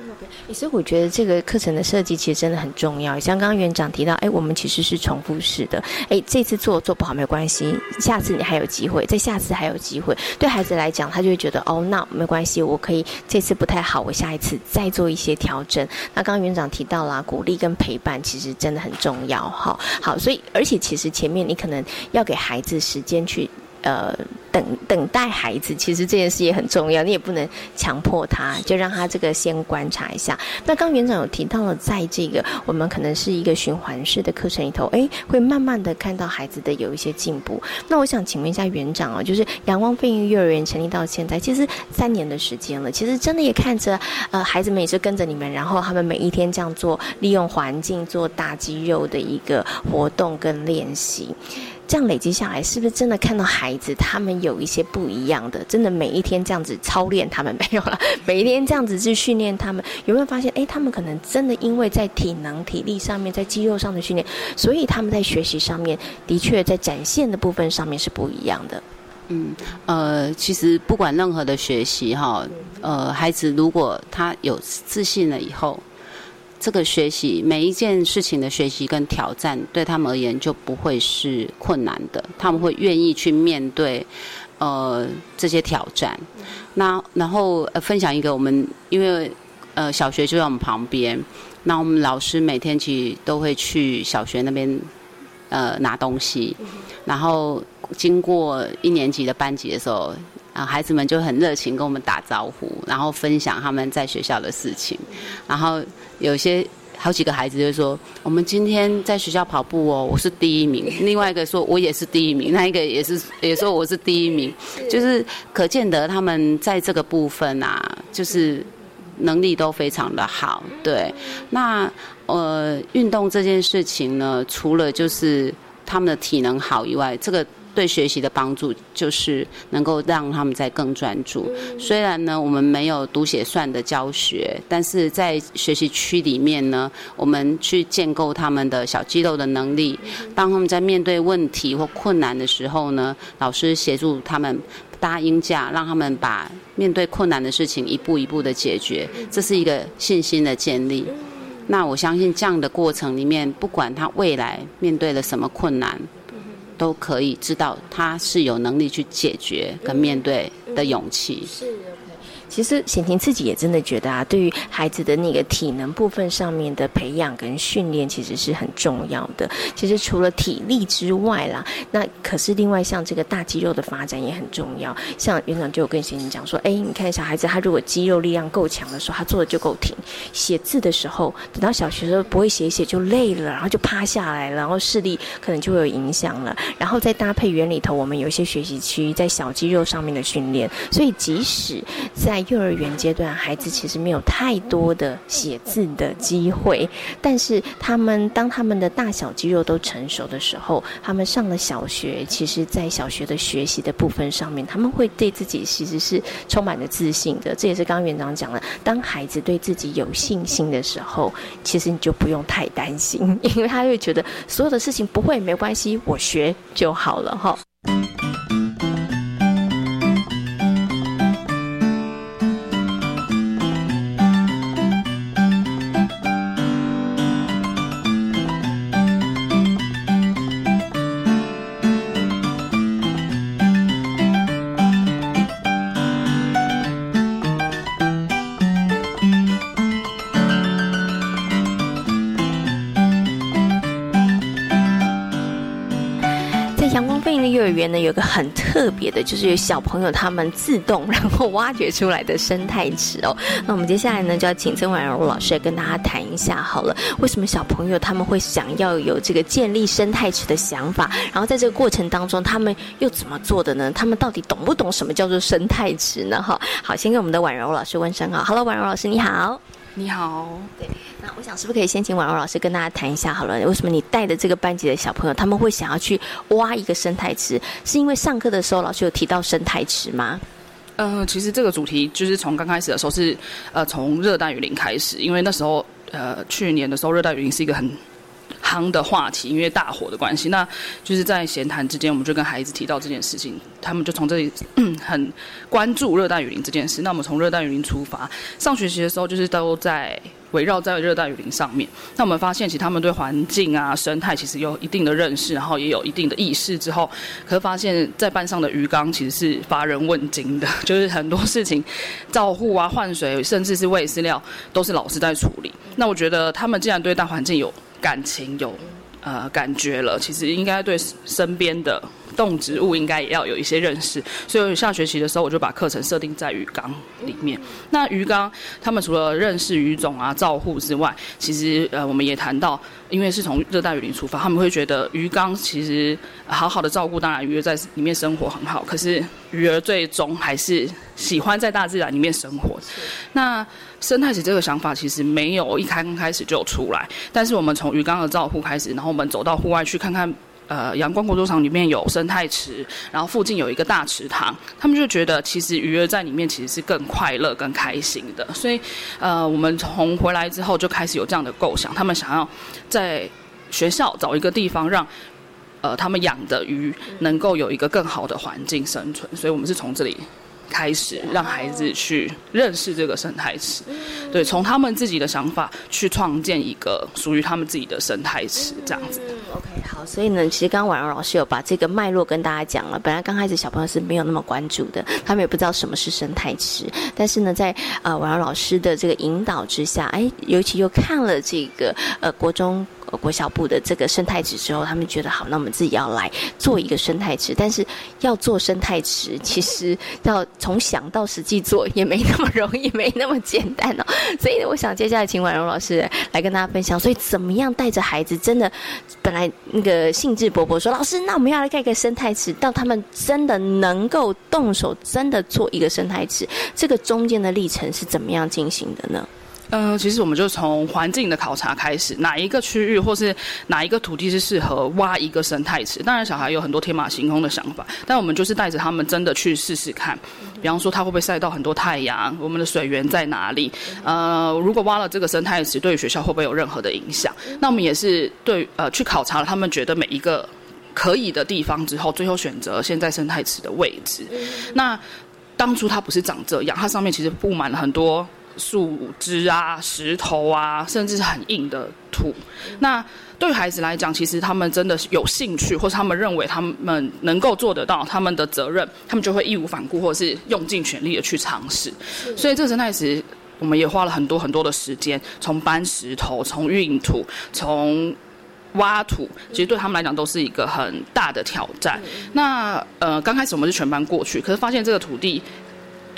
所以我觉得这个课程的设计其实真的很重要。像刚刚园长提到，哎，我们其实是重复式的，哎，这次做做不好没关系，下次你还有机会，再下次还有机会。对孩子来讲，他就会觉得，哦，那没关系，我可以这次不太好，我下一次再做一些调整。那刚刚园长提到了鼓励跟陪伴，其实真的很重要，哈。好，所以而且其实前面你可能要给孩子时间去。呃，等等待孩子，其实这件事也很重要。你也不能强迫他，就让他这个先观察一下。那刚园长有提到了，在这个我们可能是一个循环式的课程里头，哎，会慢慢的看到孩子的有一些进步。那我想请问一下园长哦，就是阳光飞鹰幼儿园成立到现在，其实三年的时间了，其实真的也看着呃孩子们也是跟着你们，然后他们每一天这样做，利用环境做大肌肉的一个活动跟练习。这样累积下来，是不是真的看到孩子他们有一些不一样的？真的每一天这样子操练他们没有了，(laughs) 每一天这样子去训练他们，有没有发现？哎，他们可能真的因为在体能、体力上面，在肌肉上的训练，所以他们在学习上面的确在展现的部分上面是不一样的。嗯，呃，其实不管任何的学习哈，呃，孩子如果他有自信了以后，这个学习每一件事情的学习跟挑战，对他们而言就不会是困难的，他们会愿意去面对呃这些挑战。那然后呃分享一个我们因为呃小学就在我们旁边，那我们老师每天其实都会去小学那边呃拿东西，然后。经过一年级的班级的时候，啊，孩子们就很热情跟我们打招呼，然后分享他们在学校的事情。然后有些好几个孩子就说：“我们今天在学校跑步哦，我是第一名。”另外一个说：“我也是第一名。”那一个也是也说我是第一名。就是可见得他们在这个部分啊，就是能力都非常的好。对，那呃，运动这件事情呢，除了就是他们的体能好以外，这个。对学习的帮助就是能够让他们在更专注。虽然呢，我们没有读写算的教学，但是在学习区里面呢，我们去建构他们的小肌肉的能力。当他们在面对问题或困难的时候呢，老师协助他们搭音架，让他们把面对困难的事情一步一步的解决。这是一个信心的建立。那我相信这样的过程里面，不管他未来面对了什么困难。都可以知道，他是有能力去解决跟面对的勇气。是。其实贤婷自己也真的觉得啊，对于孩子的那个体能部分上面的培养跟训练，其实是很重要的。其实除了体力之外啦，那可是另外像这个大肌肉的发展也很重要。像园长就有跟贤婷讲说，哎，你看小孩子他如果肌肉力量够强的时候，他做的就够挺。写字的时候，等到小学时候不会写写就累了，然后就趴下来了，然后视力可能就会有影响了。然后再搭配园里头，我们有一些学习区在小肌肉上面的训练，所以即使在幼儿园阶段，孩子其实没有太多的写字的机会，但是他们当他们的大小肌肉都成熟的时候，他们上了小学，其实，在小学的学习的部分上面，他们会对自己其实是充满了自信的。这也是刚刚园长讲了，当孩子对自己有信心的时候，其实你就不用太担心，因为他会觉得所有的事情不会没关系，我学就好了哈。呢，有个很特别的，就是有小朋友他们自动然后挖掘出来的生态池哦。(laughs) 那我们接下来呢，就要请曾婉柔老师来跟大家谈一下好了。为什么小朋友他们会想要有这个建立生态池的想法？然后在这个过程当中，他们又怎么做的呢？他们到底懂不懂什么叫做生态池呢？哈，好，先跟我们的婉柔老师问声好。Hello，婉柔老师，你好。你好。对。那我想是不是可以先请婉柔老师跟大家谈一下好了？为什么你带的这个班级的小朋友他们会想要去挖一个生态池？是因为上课的时候老师有提到生态池吗？呃，其实这个主题就是从刚开始的时候是呃从热带雨林开始，因为那时候呃去年的时候热带雨林是一个很。夯的话题，因为大火的关系，那就是在闲谈之间，我们就跟孩子提到这件事情，他们就从这里很关注热带雨林这件事。那我们从热带雨林出发，上学期的时候就是都在围绕在热带雨林上面。那我们发现，其实他们对环境啊、生态其实有一定的认识，然后也有一定的意识。之后，可是发现，在班上的鱼缸其实是乏人问津的，就是很多事情，照护啊、换水，甚至是喂饲料，都是老师在处理。那我觉得，他们既然对大环境有感情有，呃，感觉了，其实应该对身边的。动植物应该也要有一些认识，所以下学期的时候我就把课程设定在鱼缸里面。那鱼缸他们除了认识鱼种啊、照护之外，其实呃我们也谈到，因为是从热带雨林出发，他们会觉得鱼缸其实好好的照顾，当然鱼儿在里面生活很好，可是鱼儿最终还是喜欢在大自然里面生活。那生态池这个想法其实没有一开开始就出来，但是我们从鱼缸的照护开始，然后我们走到户外去看看。呃，阳光国作场里面有生态池，然后附近有一个大池塘，他们就觉得其实鱼儿在里面其实是更快乐、更开心的。所以，呃，我们从回来之后就开始有这样的构想，他们想要在学校找一个地方让呃他们养的鱼能够有一个更好的环境生存，所以我们是从这里。开始让孩子去认识这个生态池，对，从他们自己的想法去创建一个属于他们自己的生态池，这样子。OK，好，所以呢，其实刚刚婉容老师有把这个脉络跟大家讲了。本来刚开始小朋友是没有那么关注的，他们也不知道什么是生态池。但是呢，在呃婉容老师的这个引导之下，哎，尤其又看了这个呃国中。国小部的这个生态池之后，他们觉得好，那我们自己要来做一个生态池。但是要做生态池，其实要从想到实际做也没那么容易，没那么简单哦。所以我想接下来请婉容老师来跟大家分享。所以怎么样带着孩子，真的本来那个兴致勃勃说，老师，那我们要来盖个生态池，到他们真的能够动手，真的做一个生态池，这个中间的历程是怎么样进行的呢？嗯，其实我们就从环境的考察开始，哪一个区域或是哪一个土地是适合挖一个生态池？当然，小孩有很多天马行空的想法，但我们就是带着他们真的去试试看。比方说，它会不会晒到很多太阳？我们的水源在哪里？呃，如果挖了这个生态池，对于学校会不会有任何的影响？那我们也是对呃去考察了他们觉得每一个可以的地方之后，最后选择现在生态池的位置。那当初它不是长这样，它上面其实布满了很多。树枝啊、石头啊，甚至是很硬的土。那对孩子来讲，其实他们真的是有兴趣，或是他们认为他们能够做得到他们的责任，他们就会义无反顾，或者是用尽全力的去尝试。所以这生态池，我们也花了很多很多的时间，从搬石头、从运土、从挖土，其实对他们来讲都是一个很大的挑战。那呃，刚开始我们是全班过去，可是发现这个土地。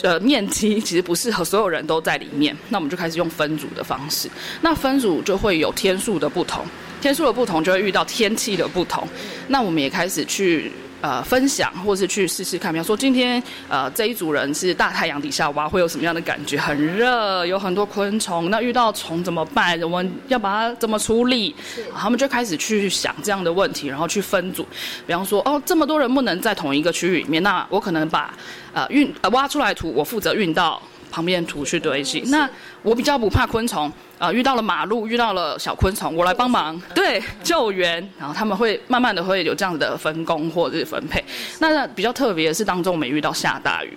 呃，面积其实不适合所有人都在里面，那我们就开始用分组的方式。那分组就会有天数的不同，天数的不同就会遇到天气的不同。那我们也开始去。呃，分享或是去试试看，比方说今天呃这一组人是大太阳底下挖，会有什么样的感觉？很热，有很多昆虫。那遇到虫怎么办？我们要把它怎么处理？他们就开始去想这样的问题，然后去分组。比方说，哦，这么多人不能在同一个区域里面，那我可能把呃运呃挖出来土，我负责运到。旁边土去堆积，那我比较不怕昆虫啊，遇到了马路，遇到了小昆虫，我来帮忙，(laughs) 对，救援，然后他们会慢慢的会有这样的分工或者是分配。那比较特别的是当中没遇到下大雨，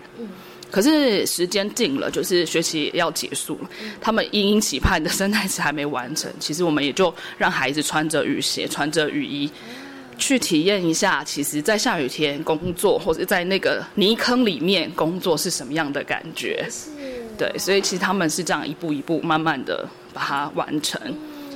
可是时间定了，就是学期要结束了，他们殷殷期盼的生态池还没完成，其实我们也就让孩子穿着雨鞋，穿着雨衣。去体验一下，其实，在下雨天工作，或者在那个泥坑里面工作是什么样的感觉？是，对，所以其实他们是这样一步一步慢慢的把它完成。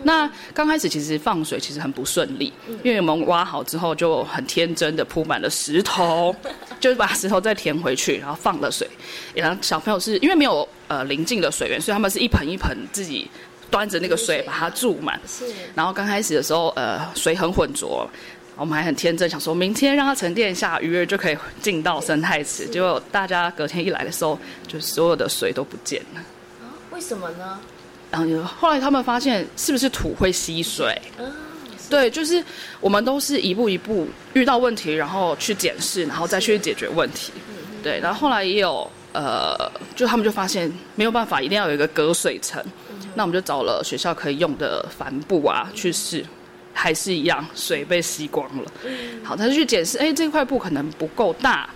那刚开始其实放水其实很不顺利，因为我们挖好之后就很天真的铺满了石头，就是把石头再填回去，然后放了水。然后小朋友是因为没有呃临近的水源，所以他们是一盆一盆自己端着那个水把它注满。是，然后刚开始的时候，呃，水很浑浊。我们还很天真，想说明天让它沉淀一下，鱼儿就可以进到生态池。结果大家隔天一来的时候，就所有的水都不见了。啊？为什么呢？然后后来他们发现，是不是土会吸水？对，就是我们都是一步一步遇到问题，然后去检视，然后再去解决问题。对，然后后来也有呃，就他们就发现没有办法，一定要有一个隔水层。那我们就找了学校可以用的帆布啊，去试。还是一样，水被吸光了。好，他就去解释，哎，这块布可能不够大。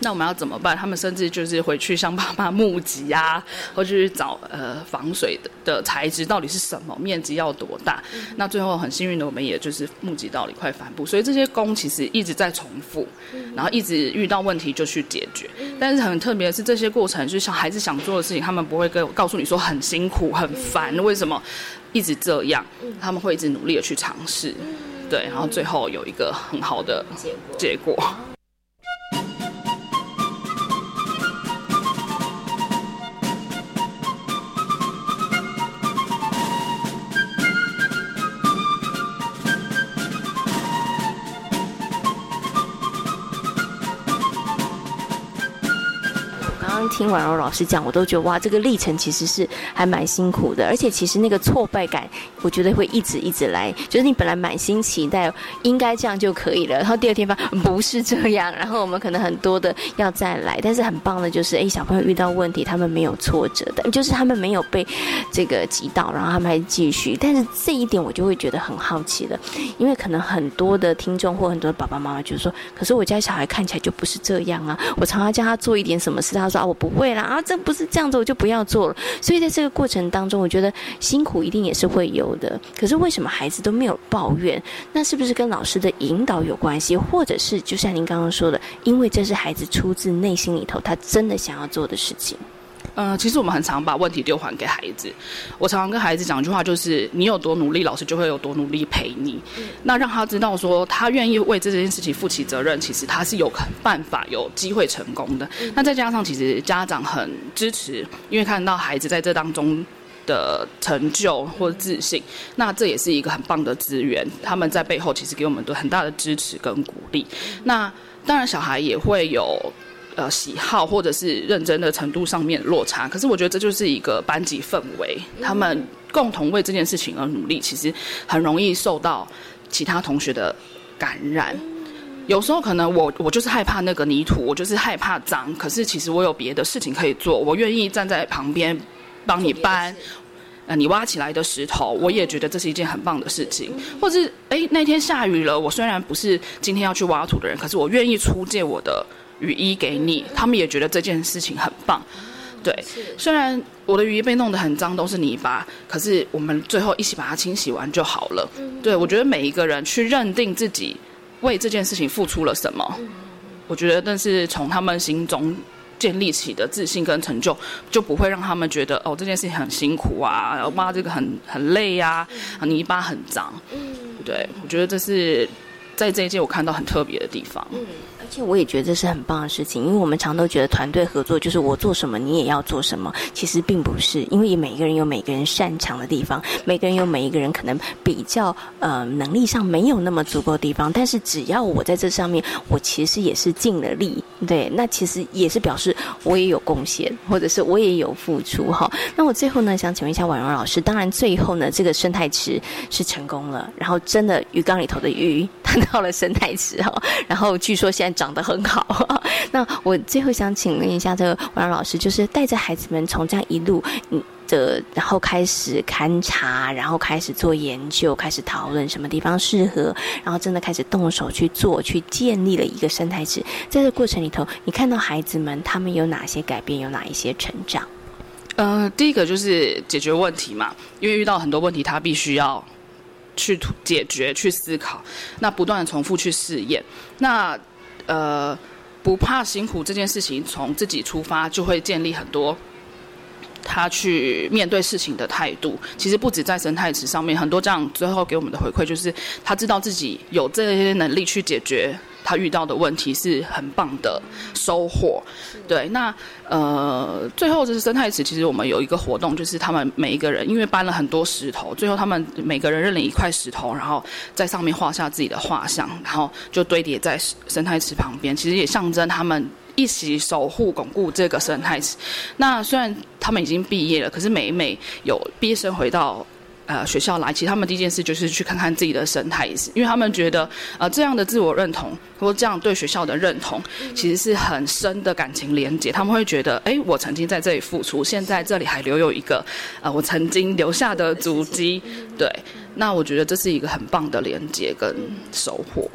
那我们要怎么办？他们甚至就是回去向爸妈募集啊，或者去找呃防水的的材质到底是什么，面积要多大。那最后很幸运的，我们也就是募集到了一块帆布。所以这些工其实一直在重复，然后一直遇到问题就去解决。但是很特别的是，这些过程就是小孩子想做的事情，他们不会跟告诉你说很辛苦、很烦，为什么？一直这样，他们会一直努力的去尝试，对，然后最后有一个很好的结果。听婉柔老师讲，我都觉得哇，这个历程其实是还蛮辛苦的。而且其实那个挫败感，我觉得会一直一直来。就是你本来满心期待应该这样就可以了，然后第二天发不是这样，然后我们可能很多的要再来。但是很棒的就是，哎，小朋友遇到问题，他们没有挫折的，就是他们没有被这个击倒，然后他们还继续。但是这一点我就会觉得很好奇了，因为可能很多的听众或很多的爸爸妈妈就说，可是我家小孩看起来就不是这样啊，我常常叫他做一点什么事，他说啊我不会啦，啊这不是这样子，我就不要做了。所以在这这个过程当中，我觉得辛苦一定也是会有的。可是为什么孩子都没有抱怨？那是不是跟老师的引导有关系，或者是就像您刚刚说的，因为这是孩子出自内心里头，他真的想要做的事情。呃，其实我们很常把问题丢还给孩子。我常常跟孩子讲一句话，就是你有多努力，老师就会有多努力陪你。那让他知道说，他愿意为这件事情负起责任，其实他是有办法、有机会成功的。那再加上，其实家长很支持，因为看到孩子在这当中的成就或自信，那这也是一个很棒的资源。他们在背后其实给我们都很大的支持跟鼓励。那当然，小孩也会有。呃，喜好或者是认真的程度上面落差，可是我觉得这就是一个班级氛围，他们共同为这件事情而努力，其实很容易受到其他同学的感染。有时候可能我我就是害怕那个泥土，我就是害怕脏，可是其实我有别的事情可以做，我愿意站在旁边帮你搬，呃，你挖起来的石头，我也觉得这是一件很棒的事情。或是哎，那天下雨了，我虽然不是今天要去挖土的人，可是我愿意出借我的。雨衣给你，他们也觉得这件事情很棒。对，虽然我的雨衣被弄得很脏，都是泥巴，可是我们最后一起把它清洗完就好了。对，我觉得每一个人去认定自己为这件事情付出了什么，我觉得那是从他们心中建立起的自信跟成就，就不会让他们觉得哦这件事情很辛苦啊，然后妈这个很很累呀，泥巴很脏。对，我觉得这是在这一届我看到很特别的地方。而且我也觉得这是很棒的事情，因为我们常都觉得团队合作就是我做什么你也要做什么，其实并不是，因为每个人有每个人擅长的地方，每个人有每一个人可能比较呃能力上没有那么足够的地方，但是只要我在这上面，我其实也是尽了力，对，那其实也是表示我也有贡献，或者是我也有付出哈。那我最后呢，想请问一下婉容老师，当然最后呢，这个生态池是成功了，然后真的鱼缸里头的鱼 (laughs) 它到了生态池哈，然后据说现在长。得很好，(laughs) 那我最后想请问一下这个王老师，就是带着孩子们从这样一路嗯的，然后开始勘察，然后开始做研究，开始讨论什么地方适合，然后真的开始动手去做，去建立了一个生态池。在这过程里头，你看到孩子们他们有哪些改变，有哪一些成长？呃，第一个就是解决问题嘛，因为遇到很多问题，他必须要去解决、去思考，那不断的重复去试验，那。呃，不怕辛苦这件事情，从自己出发就会建立很多他去面对事情的态度。其实不止在生态池上面，很多这样最后给我们的回馈就是，他知道自己有这些能力去解决。他遇到的问题是很棒的收获，对。那呃，最后就是生态池，其实我们有一个活动，就是他们每一个人因为搬了很多石头，最后他们每个人认领一块石头，然后在上面画下自己的画像，然后就堆叠在生态池旁边，其实也象征他们一起守护巩固这个生态池。那虽然他们已经毕业了，可是每每有毕业生回到。呃，学校来，其实他们第一件事就是去看看自己的生态，因为他们觉得，呃，这样的自我认同或这样对学校的认同，其实是很深的感情连接。他们会觉得，哎，我曾经在这里付出，现在这里还留有一个，呃，我曾经留下的足迹。对，那我觉得这是一个很棒的连接跟收获。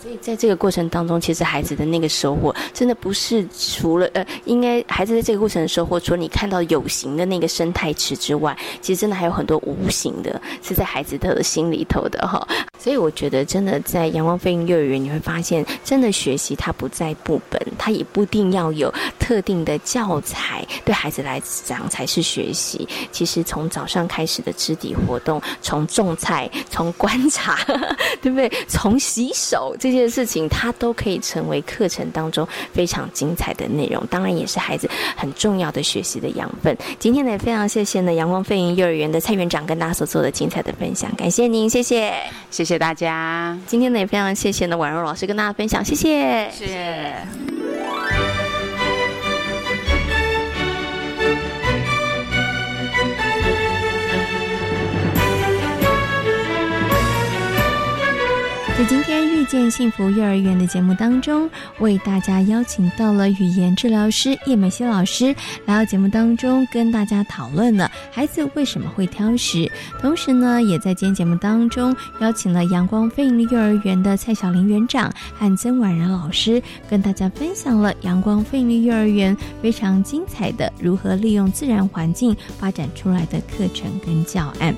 所以在这个过程当中，其实孩子的那个收获，真的不是除了呃，应该孩子在这个过程的收获，除了你看到有形的那个生态池之外，其实真的还有很多无形的，是在孩子的心里头的哈。所以我觉得，真的在阳光飞行幼儿园，你会发现，真的学习它不在部本，它也不一定要有特定的教材，对孩子来讲才是学习。其实从早上开始的肢体活动，从种菜，从观察，(laughs) 对不对？从洗手这。这些事情，它都可以成为课程当中非常精彩的内容，当然也是孩子很重要的学习的养分。今天呢，也非常谢谢呢阳光飞云幼儿园的蔡园长跟大家所做的精彩的分享，感谢您，谢谢，谢谢大家。今天呢，也非常谢谢呢婉柔老师跟大家分享，谢谢，谢谢。在今天遇见幸福幼儿园的节目当中，为大家邀请到了语言治疗师叶美希老师来到节目当中，跟大家讨论了孩子为什么会挑食。同时呢，也在今天节目当中邀请了阳光飞利幼儿园的蔡小玲园长和曾婉然老师，跟大家分享了阳光飞利幼儿园非常精彩的如何利用自然环境发展出来的课程跟教案。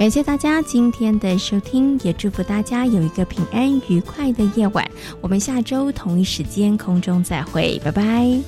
感谢大家今天的收听，也祝福大家有一个平安愉快的夜晚。我们下周同一时间空中再会，拜拜。